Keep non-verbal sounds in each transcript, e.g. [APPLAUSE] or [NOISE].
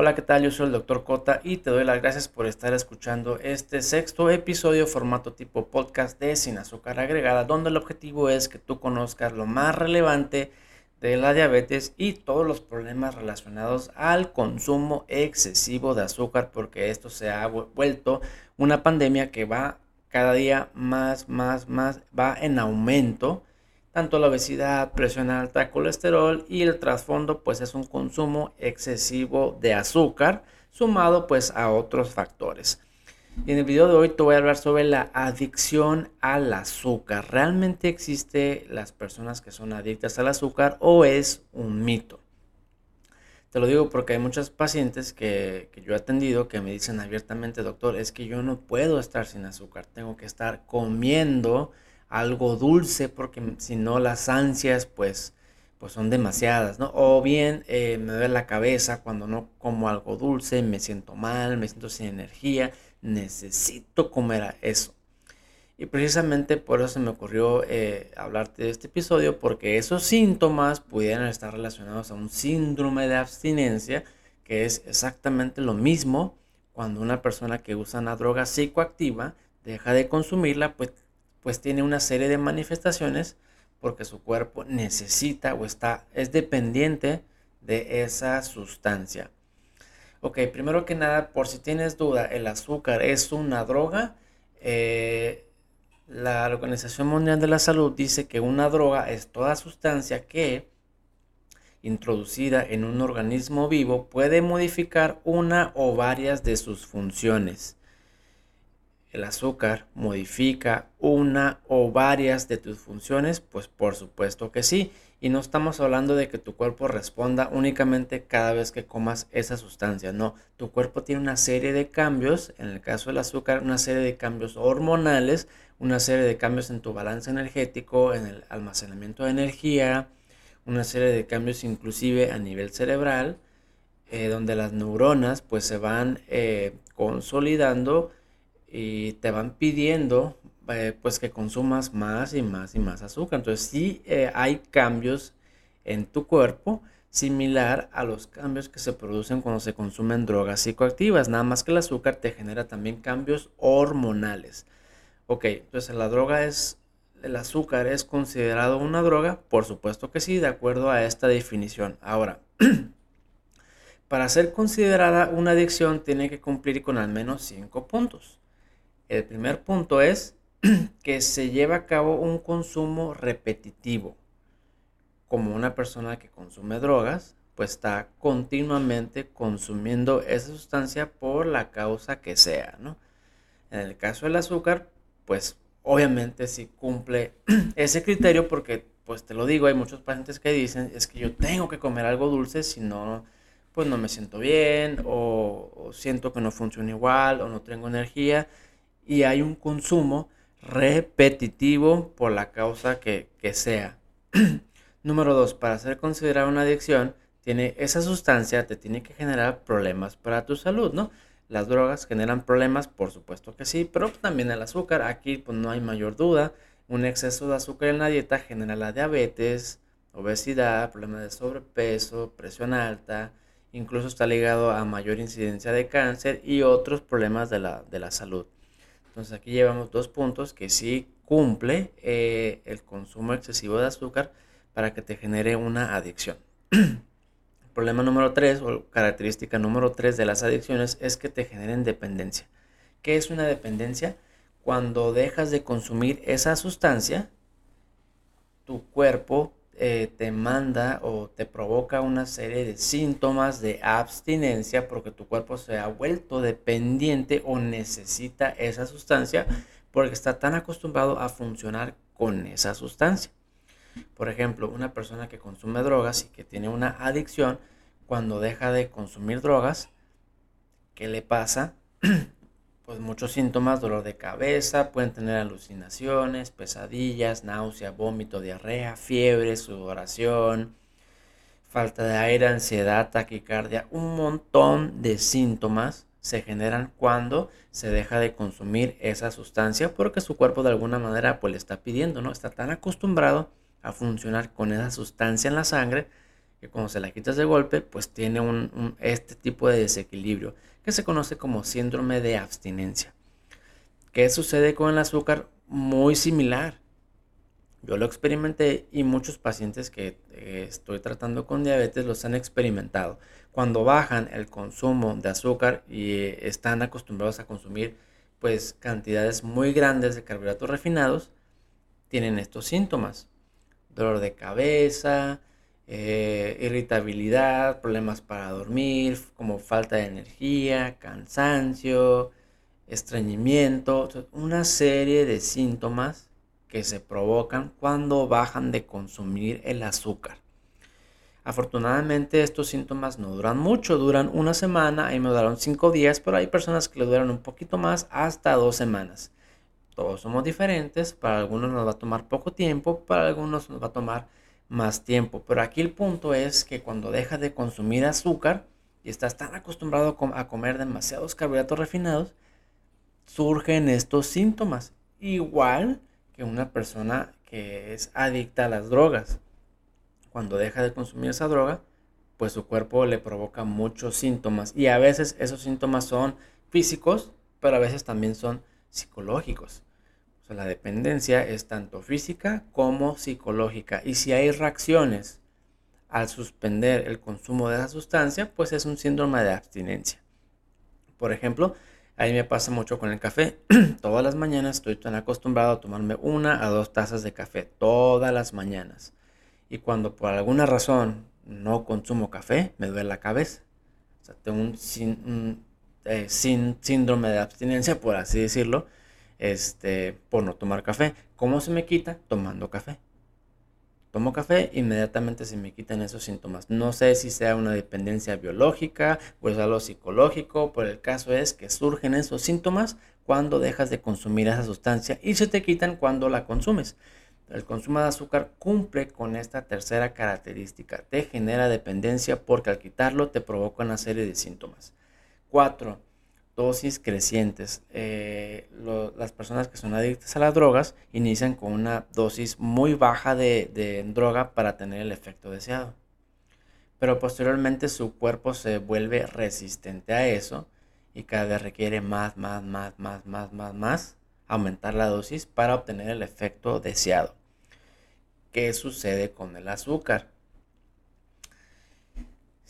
Hola, ¿qué tal? Yo soy el Dr. Cota y te doy las gracias por estar escuchando este sexto episodio formato tipo podcast de Sin Azúcar Agregada, donde el objetivo es que tú conozcas lo más relevante de la diabetes y todos los problemas relacionados al consumo excesivo de azúcar, porque esto se ha vuelto una pandemia que va cada día más, más, más, va en aumento tanto la obesidad, presión alta, colesterol y el trasfondo pues es un consumo excesivo de azúcar sumado pues a otros factores. Y en el video de hoy te voy a hablar sobre la adicción al azúcar. ¿Realmente existe las personas que son adictas al azúcar o es un mito? Te lo digo porque hay muchos pacientes que, yo he atendido que me dicen abiertamente, doctor, es que yo no puedo estar sin azúcar, tengo que estar comiendo algo dulce, porque si no las ansias pues, pues son demasiadas, ¿no? O bien eh, me duele la cabeza cuando no como algo dulce, me siento mal, me siento sin energía, necesito comer eso. Y precisamente por eso se me ocurrió eh, hablarte de este episodio, porque esos síntomas pudieran estar relacionados a un síndrome de abstinencia, que es exactamente lo mismo cuando una persona que usa una droga psicoactiva deja de consumirla, pues pues tiene una serie de manifestaciones porque su cuerpo necesita o está, es dependiente de esa sustancia. Ok, primero que nada, por si tienes duda, el azúcar es una droga. Eh, la Organización Mundial de la Salud dice que una droga es toda sustancia que, introducida en un organismo vivo, puede modificar una o varias de sus funciones el azúcar modifica una o varias de tus funciones? Pues por supuesto que sí. Y no estamos hablando de que tu cuerpo responda únicamente cada vez que comas esa sustancia. No, tu cuerpo tiene una serie de cambios, en el caso del azúcar, una serie de cambios hormonales, una serie de cambios en tu balance energético, en el almacenamiento de energía, una serie de cambios inclusive a nivel cerebral, eh, donde las neuronas pues se van eh, consolidando y te van pidiendo eh, pues que consumas más y más y más azúcar. Entonces sí eh, hay cambios en tu cuerpo similar a los cambios que se producen cuando se consumen drogas psicoactivas, nada más que el azúcar te genera también cambios hormonales. Ok, entonces la droga es, el azúcar es considerado una droga, por supuesto que sí, de acuerdo a esta definición. Ahora, [CLEARS THROAT] para ser considerada una adicción tiene que cumplir con al menos 5 puntos. El primer punto es [CLEARS THROAT] que se lleva a cabo un consumo repetitivo. Como una persona que consume drogas, pues está continuamente consumiendo esa sustancia por la causa que sea, ¿no? En el caso del azúcar, pues obviamente sí cumple [CLEARS THROAT] ese criterio porque, pues te lo digo, hay muchos pacientes que dicen, es que yo tengo que comer algo dulce, si no, pues no me siento bien o, o siento que no funciona igual o no tengo energía y hay un consumo repetitivo por la causa que, sea. [CLEARS THROAT] Número dos, para ser considerada una adicción, tiene esa sustancia te tiene que generar problemas para tu salud, ¿no? Las drogas generan problemas, por supuesto que sí, pero también el azúcar, aquí pues no hay mayor duda. Un exceso de azúcar en la dieta genera la diabetes, obesidad, problemas de sobrepeso, presión alta, incluso está ligado a mayor incidencia de cáncer y otros problemas de la, de la salud. Entonces aquí llevamos dos puntos que sí cumple eh, el consumo excesivo de azúcar para que te genere una adicción. [CLEARS THROAT] Problema número tres o característica número tres de las adicciones es que te generen dependencia. ¿Qué es una dependencia? Cuando dejas de consumir esa sustancia, tu cuerpo eh, te manda o te provoca una serie de síntomas de abstinencia porque tu cuerpo se ha vuelto dependiente o necesita esa sustancia porque está tan acostumbrado a funcionar con esa sustancia. Por ejemplo, una persona que consume drogas y que tiene una adicción, cuando deja de consumir drogas, ¿qué le pasa? [CLEARS THROAT] pues muchos síntomas, dolor de cabeza, pueden tener alucinaciones, pesadillas, náusea, vómito, diarrea, fiebre, sudoración, falta de aire, ansiedad, taquicardia, un montón de síntomas se generan cuando se deja de consumir esa sustancia porque su cuerpo de alguna manera pues le está pidiendo, ¿no? Está tan acostumbrado a funcionar con esa sustancia en la sangre que cuando se la quitas de golpe, pues tiene un, este tipo de desequilibrio que se conoce como síndrome de abstinencia. ¿Qué sucede con el azúcar? Muy similar. Yo lo experimenté y muchos pacientes que eh, estoy tratando con diabetes los han experimentado. Cuando bajan el consumo de azúcar y eh, están acostumbrados a consumir pues cantidades muy grandes de carbohidratos refinados, tienen estos síntomas. Dolor de cabeza, eh, irritabilidad, problemas para dormir, como falta de energía, cansancio, estreñimiento, una serie de síntomas que se provocan cuando bajan de consumir el azúcar. Afortunadamente estos síntomas no duran mucho, duran una semana, ahí me duraron cinco días, pero hay personas que le duran un poquito más, hasta dos semanas. Todos somos diferentes, para algunos nos va a tomar poco tiempo, para algunos nos va a tomar más tiempo. Pero aquí el punto es que cuando dejas de consumir azúcar y estás tan acostumbrado a comer demasiados carbohidratos refinados, surgen estos síntomas. Igual que una persona que es adicta a las drogas. Cuando deja de consumir esa droga, pues su cuerpo le provoca muchos síntomas. Y a veces esos síntomas son físicos, pero a veces también son psicológicos la dependencia es tanto física como psicológica. Y si hay reacciones al suspender el consumo de esa sustancia, pues es un síndrome de abstinencia. Por ejemplo, ahí me pasa mucho con el café. [CLEARS THROAT] todas las mañanas estoy tan acostumbrado a tomarme una a dos tazas de café, todas las mañanas. Y cuando por alguna razón no consumo café, me duele la cabeza. Tengo un, eh, síndrome de abstinencia, por así decirlo este, por no tomar café. ¿Cómo se me quita? Tomando café. Tomo café, inmediatamente se me quitan esos síntomas. No sé si sea una dependencia biológica o es algo psicológico, pero el caso es que surgen esos síntomas cuando dejas de consumir esa sustancia y se te quitan cuando la consumes. El consumo de azúcar cumple con esta tercera característica. Te genera dependencia porque al quitarlo te provoca una serie de síntomas. 4 dosis crecientes. Eh, las personas que son adictas a las drogas inician con una dosis muy baja de, droga para tener el efecto deseado. Pero posteriormente su cuerpo se vuelve resistente a eso y cada vez requiere más, más, más, más, más, más, más, aumentar la dosis para obtener el efecto deseado. ¿Qué sucede con el azúcar?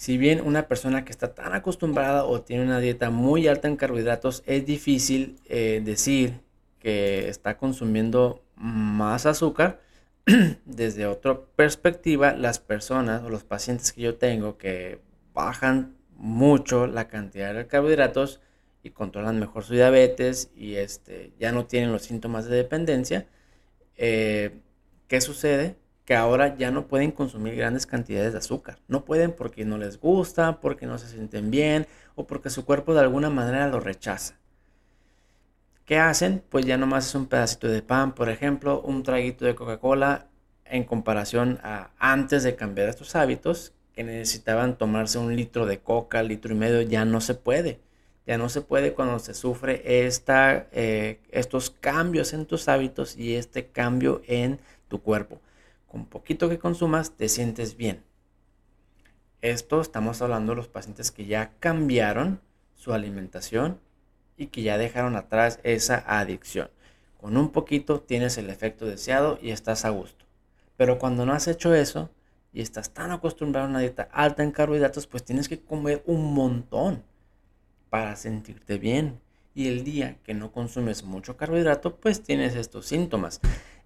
Si bien una persona que está tan acostumbrada o tiene una dieta muy alta en carbohidratos, es difícil eh, decir que está consumiendo más azúcar, [CLEARS THROAT] desde otra perspectiva, las personas o los pacientes que yo tengo que bajan mucho la cantidad de carbohidratos y controlan mejor su diabetes y este, ya no tienen los síntomas de dependencia, eh, ¿qué sucede? Que ahora ya no pueden consumir grandes cantidades de azúcar. No pueden porque no les gusta, porque no se sienten bien o porque su cuerpo de alguna manera lo rechaza. ¿Qué hacen? Pues ya nomás es un pedacito de pan, por ejemplo, un traguito de Coca-Cola en comparación a antes de cambiar estos hábitos, que necesitaban tomarse un litro de coca, litro y medio, ya no se puede. Ya no se puede cuando se sufre esta, eh, estos cambios en tus hábitos y este cambio en tu cuerpo con poquito que consumas te sientes bien. Esto estamos hablando de los pacientes que ya cambiaron su alimentación y que ya dejaron atrás esa adicción. Con un poquito tienes el efecto deseado y estás a gusto. Pero cuando no has hecho eso y estás tan acostumbrado a una dieta alta en carbohidratos, pues tienes que comer un montón para sentirte bien. Y el día que no consumes mucho carbohidrato, pues tienes estos síntomas.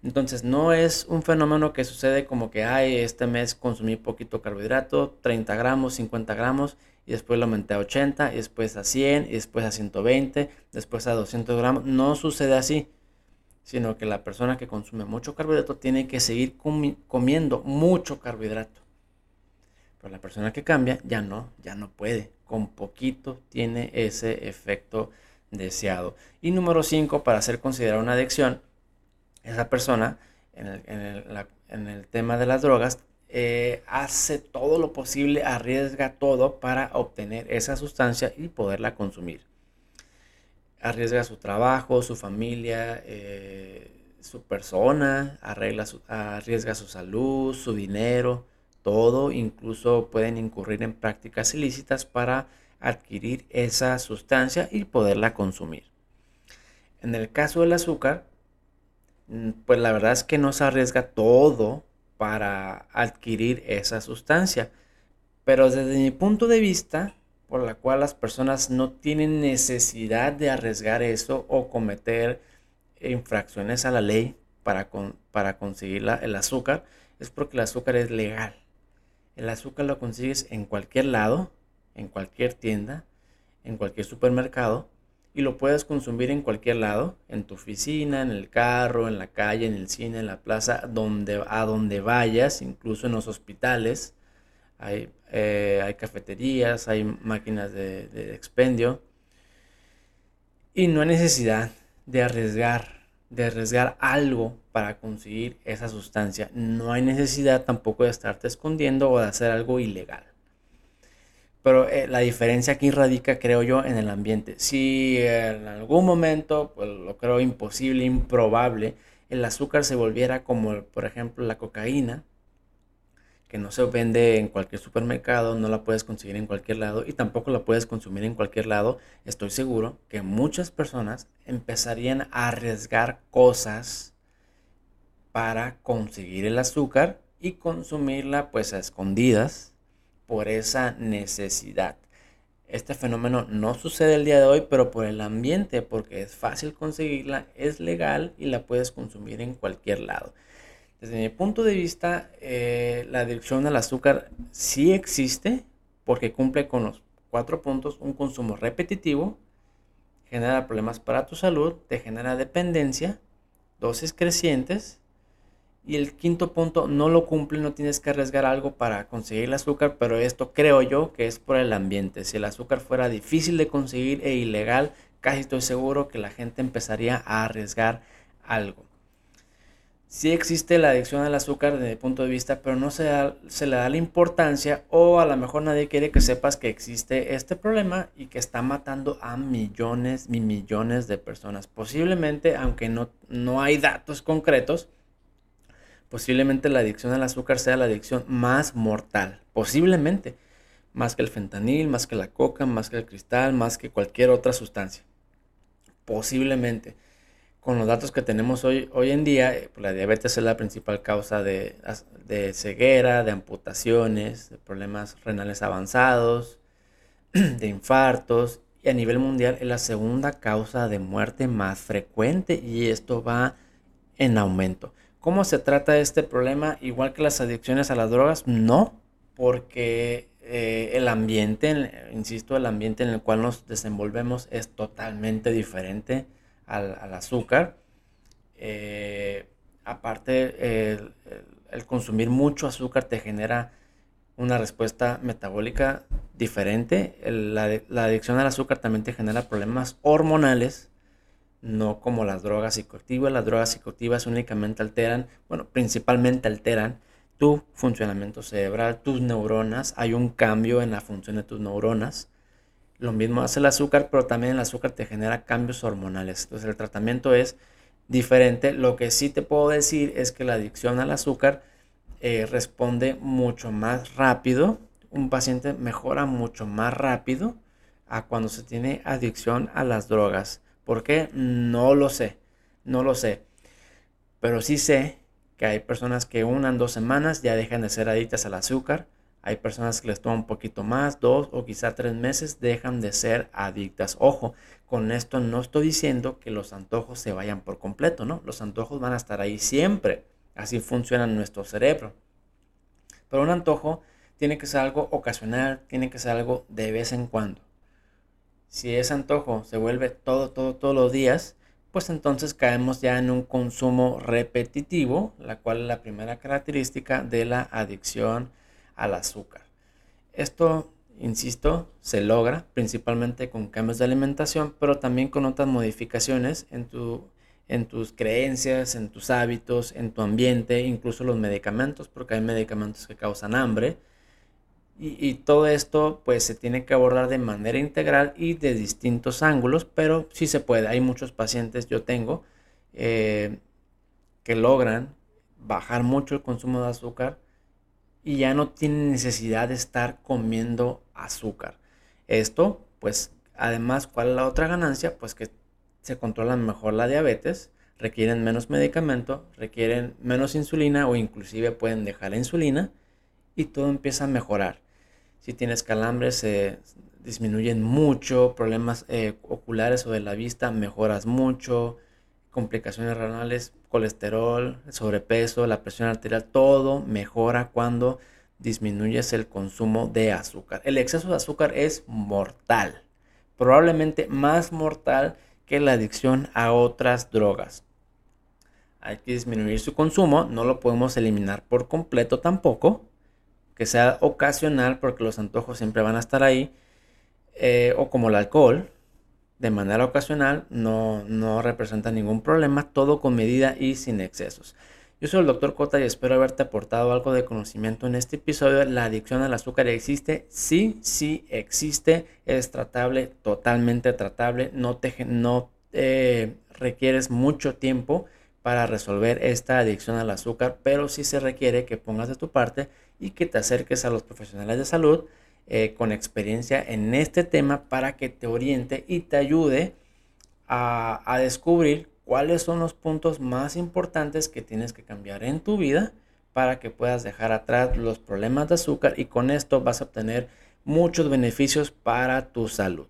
Entonces no es un fenómeno que sucede como que, ay, este mes consumí poquito carbohidrato, 30 gramos, 50 gramos, y después lo aumenté a 80, y después a 100, y después a 120, después a 200 gramos. No sucede así, sino que la persona que consume mucho carbohidrato tiene que seguir comiendo mucho carbohidrato. Pero la persona que cambia ya no, ya no puede. Con poquito tiene ese efecto deseado. Y número 5, para ser considerada una adicción, esa persona en el, tema de las drogas eh, hace todo lo posible, arriesga todo para obtener esa sustancia y poderla consumir. Arriesga su trabajo, su familia, eh, su persona, arriesga su salud, su dinero, todo, incluso pueden incurrir en prácticas ilícitas para adquirir esa sustancia y poderla consumir. En el caso del azúcar, pues la verdad es que no se arriesga todo para adquirir esa sustancia. Pero desde mi punto de vista, por la cual las personas no tienen necesidad de arriesgar eso o cometer infracciones a la ley para, para conseguir el azúcar, es porque el azúcar es legal. El azúcar lo consigues en cualquier lado, en cualquier tienda, en cualquier supermercado y lo puedes consumir en cualquier lado, en tu oficina, en el carro, en la calle, en el cine, en la plaza, donde, a donde vayas, incluso en los hospitales. Hay, eh, hay cafeterías, hay máquinas de, de expendio. Y no hay necesidad de arriesgar, de arriesgar algo para conseguir esa sustancia. No hay necesidad tampoco de estarte escondiendo o de hacer algo ilegal. Pero eh, la diferencia aquí radica, creo yo, en el ambiente. Si en algún momento, pues lo creo imposible, improbable, el azúcar se volviera como, por ejemplo, la cocaína, que no se vende en cualquier supermercado, no la puedes conseguir en cualquier lado y tampoco la puedes consumir en cualquier lado, estoy seguro que muchas personas empezarían a arriesgar cosas para conseguir el azúcar y consumirla pues a escondidas por esa necesidad. Este fenómeno no sucede el día de hoy, pero por el ambiente, porque es fácil conseguirla, es legal y la puedes consumir en cualquier lado. Desde mi punto de vista, eh, la adicción al azúcar sí existe porque cumple con los cuatro puntos. Un consumo repetitivo genera problemas para tu salud, te genera dependencia, dosis crecientes y el quinto punto, no lo cumple, no tienes que arriesgar algo para conseguir el azúcar, pero esto creo yo que es por el ambiente. Si el azúcar fuera difícil de conseguir e ilegal, casi estoy seguro que la gente empezaría a arriesgar algo. Sí existe la adicción al azúcar desde mi punto de vista, pero no se, se le da la importancia o a lo mejor nadie quiere que sepas que existe este problema y que está matando a millones y millones de personas. Posiblemente, aunque no, no hay datos concretos, posiblemente la adicción al azúcar sea la adicción más mortal, posiblemente, más que el fentanil, más que la coca, más que el cristal, más que cualquier otra sustancia. Posiblemente. Con los datos que tenemos hoy, hoy en día, eh, pues, la diabetes es la principal causa de, de ceguera, de amputaciones, de problemas renales avanzados, [CLEARS THROAT] de infartos y a nivel mundial es la segunda causa de muerte más frecuente y esto va en aumento. ¿Cómo se trata este problema? Igual que las adicciones a las drogas, no, porque eh, el ambiente, insisto, el ambiente en el cual nos desenvolvemos es totalmente diferente al, azúcar. Eh, aparte, el, consumir mucho azúcar te genera una respuesta metabólica diferente. la, la adicción al azúcar también te genera problemas hormonales no como las drogas psicoactivas. Las drogas psicoactivas únicamente alteran, bueno, principalmente alteran tu funcionamiento cerebral, tus neuronas. Hay un cambio en la función de tus neuronas. Lo mismo hace el azúcar, pero también el azúcar te genera cambios hormonales. Entonces el tratamiento es diferente. Lo que sí te puedo decir es que la adicción al azúcar eh, responde mucho más rápido. Un paciente mejora mucho más rápido a cuando se tiene adicción a las drogas. ¿Por qué? No lo sé, no lo sé. Pero sí sé que hay personas que unan dos semanas ya dejan de ser adictas al azúcar. Hay personas que les toma un poquito más, dos o quizá tres meses, dejan de ser adictas. Ojo, con esto no estoy diciendo que los antojos se vayan por completo, ¿no? Los antojos van a estar ahí siempre. Así funciona nuestro cerebro. Pero un antojo tiene que ser algo ocasional, tiene que ser algo de vez en cuando. Si ese antojo se vuelve todo, todo, todos los días, pues entonces caemos ya en un consumo repetitivo, la cual es la primera característica de la adicción al azúcar. Esto, insisto, se logra principalmente con cambios de alimentación, pero también con otras modificaciones en, tu, en tus creencias, en tus hábitos, en tu ambiente, incluso los medicamentos, porque hay medicamentos que causan hambre, y, todo esto pues se tiene que abordar de manera integral y de distintos ángulos, pero sí se puede. Hay muchos pacientes, yo tengo, eh, que logran bajar mucho el consumo de azúcar y ya no tienen necesidad de estar comiendo azúcar. Esto, pues, además, ¿cuál es la otra ganancia? Pues que se controla mejor la diabetes, requieren menos medicamento, requieren menos insulina o inclusive pueden dejar la insulina y todo empieza a mejorar. Si tienes calambres, se disminuyen mucho, problemas eh, oculares o de la vista, mejoras mucho, complicaciones renales, colesterol, sobrepeso, la presión arterial, todo mejora cuando disminuyes el consumo de azúcar. El exceso de azúcar es mortal, probablemente más mortal que la adicción a otras drogas. Hay que disminuir su consumo, no lo podemos eliminar por completo tampoco, que sea ocasional porque los antojos siempre van a estar ahí, eh, o como el alcohol, de manera ocasional, no, no representa ningún problema, todo con medida y sin excesos. Yo soy el doctor Cota y espero haberte aportado algo de conocimiento en este episodio. ¿La adicción al azúcar existe? Sí, sí existe. Es tratable, totalmente tratable. No te no, requieres mucho tiempo para resolver esta adicción al azúcar, pero sí se requiere que pongas de tu parte y que te acerques a los profesionales de salud eh, con experiencia en este tema para que te oriente y te ayude a, a descubrir cuáles son los puntos más importantes que tienes que cambiar en tu vida para que puedas dejar atrás los problemas de azúcar y con esto vas a obtener muchos beneficios para tu salud.